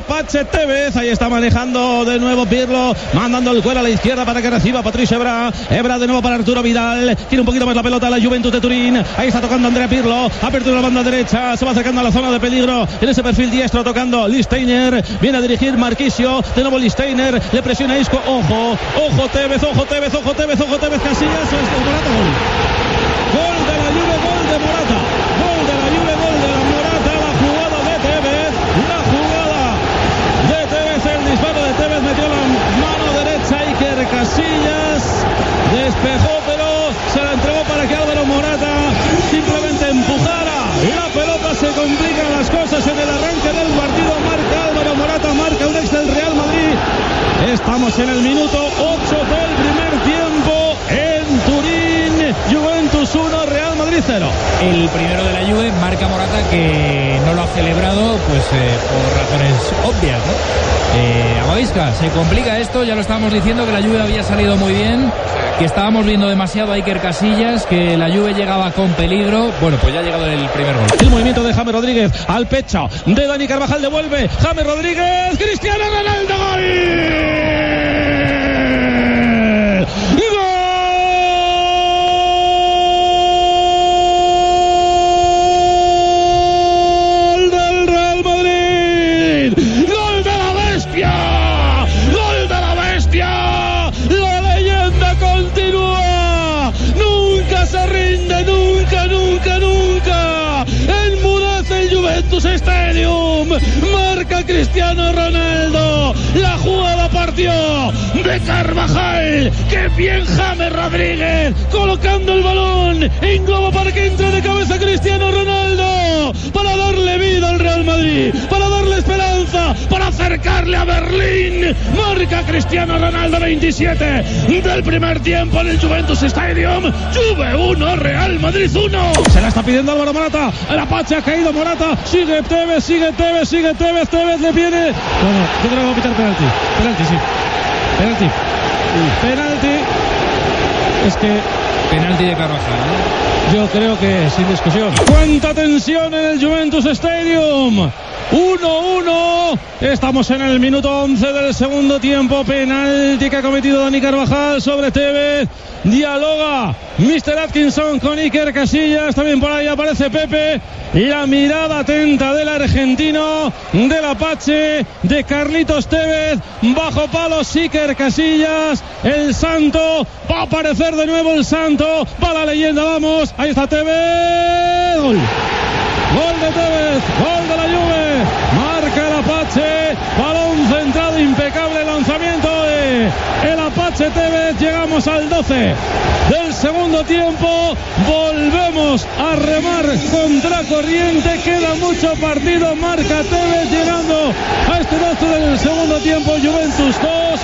Apache Tevez. Ahí está manejando de nuevo Pirlo, mandando el cuero a la izquierda para que reciba Patricio Ebra. Ebra de nuevo para Arturo Vidal. Tiene un poquito más la pelota la Juventus de Turín. Ahí está tocando Andrea Pirlo. Apertura la banda derecha. Se va acercando a la zona de peligro. En ese perfil diestro tocando Listeiner. Viene a dirigir Marquisio. De nuevo Listeiner. Le presiona Isco. Ojo, ojo Tevez, ojo Tevez, ojo Tevez, ojo Tevez. Casillas. Gol. De la Juve, gol de Morata. Gol de la Juve, gol de la Morata. La jugada de Tevez. La jugada de Tevez. El disparo de Tevez metió la mano derecha Iker Casillas. Despejó, pero se la entregó para que Álvaro Morata simplemente empujara. La pelota se complican las cosas en el arranque del partido. Marca Álvaro Morata, marca un ex del Real Madrid. Estamos en el minuto 8 del primer tiempo en Turín. Juventus 1, Real Madrid 0. El primero de la Juve marca Morata que no lo ha celebrado pues eh, por razones obvias, ¿no? Eh, Amavisca, se complica esto, ya lo estábamos diciendo que la Juve había salido muy bien, que estábamos viendo demasiado a Iker Casillas, que la Juve llegaba con peligro. Bueno, pues ya ha llegado el primer gol. El movimiento de James Rodríguez al pecho de Dani Carvajal devuelve. James Rodríguez, Cristiano Ronaldo, gol. Stadium. Marca Cristiano Ronaldo. La jugada partió de Carvajal. Que bien James Rodríguez colocando el balón en globo para que entre de cabeza Cristiano Ronaldo. Para acercarle a Berlín. Marca Cristiano Ronaldo 27 del primer tiempo en el Juventus Stadium. Juve 1, Real Madrid 1. Se la está pidiendo Álvaro Morata. El Apache ha caído Morata. Sigue Tevez, sigue Tevez, sigue Tevez. Tevez le viene. Bueno, yo creo que va a pitar penalti. Penalti, sí. Penalti. Penalti. Es que Penalti de Carvajal, ¿no? yo creo que sin discusión. Cuánta tensión en el Juventus Stadium. 1-1. Estamos en el minuto 11 del segundo tiempo. Penalti que ha cometido Dani Carvajal sobre Tevez. Dialoga Mr. Atkinson con Iker Casillas. También por ahí aparece Pepe. La mirada atenta del argentino, del Apache, de Carlitos Tevez. Bajo palos Iker Casillas. El santo. Va a aparecer de nuevo el santo. Va la leyenda, vamos. Ahí está Tevez. Gol. Gol de Tevez, gol de la Juve, marca el Apache, balón centrado, impecable lanzamiento de el Apache Tevez, llegamos al 12 del segundo tiempo, volvemos a remar contra corriente, queda mucho partido, marca Tevez llegando a este 12 del segundo tiempo, Juventus 2,